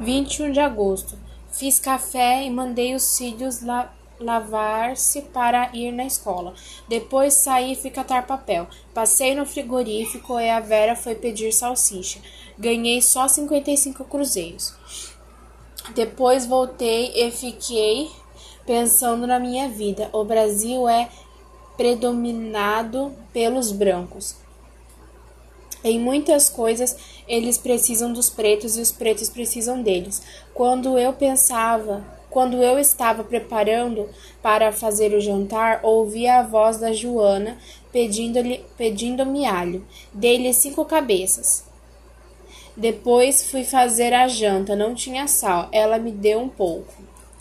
21 de agosto. Fiz café e mandei os filhos la lavar-se para ir na escola. Depois saí e fui catar papel. Passei no frigorífico e a Vera foi pedir salsicha. Ganhei só 55 cruzeiros. Depois voltei e fiquei pensando na minha vida. O Brasil é predominado pelos brancos. Em muitas coisas, eles precisam dos pretos e os pretos precisam deles. Quando eu pensava, quando eu estava preparando para fazer o jantar, ouvi a voz da Joana pedindo-me pedindo alho. Dei-lhe cinco cabeças. Depois fui fazer a janta, não tinha sal. Ela me deu um pouco.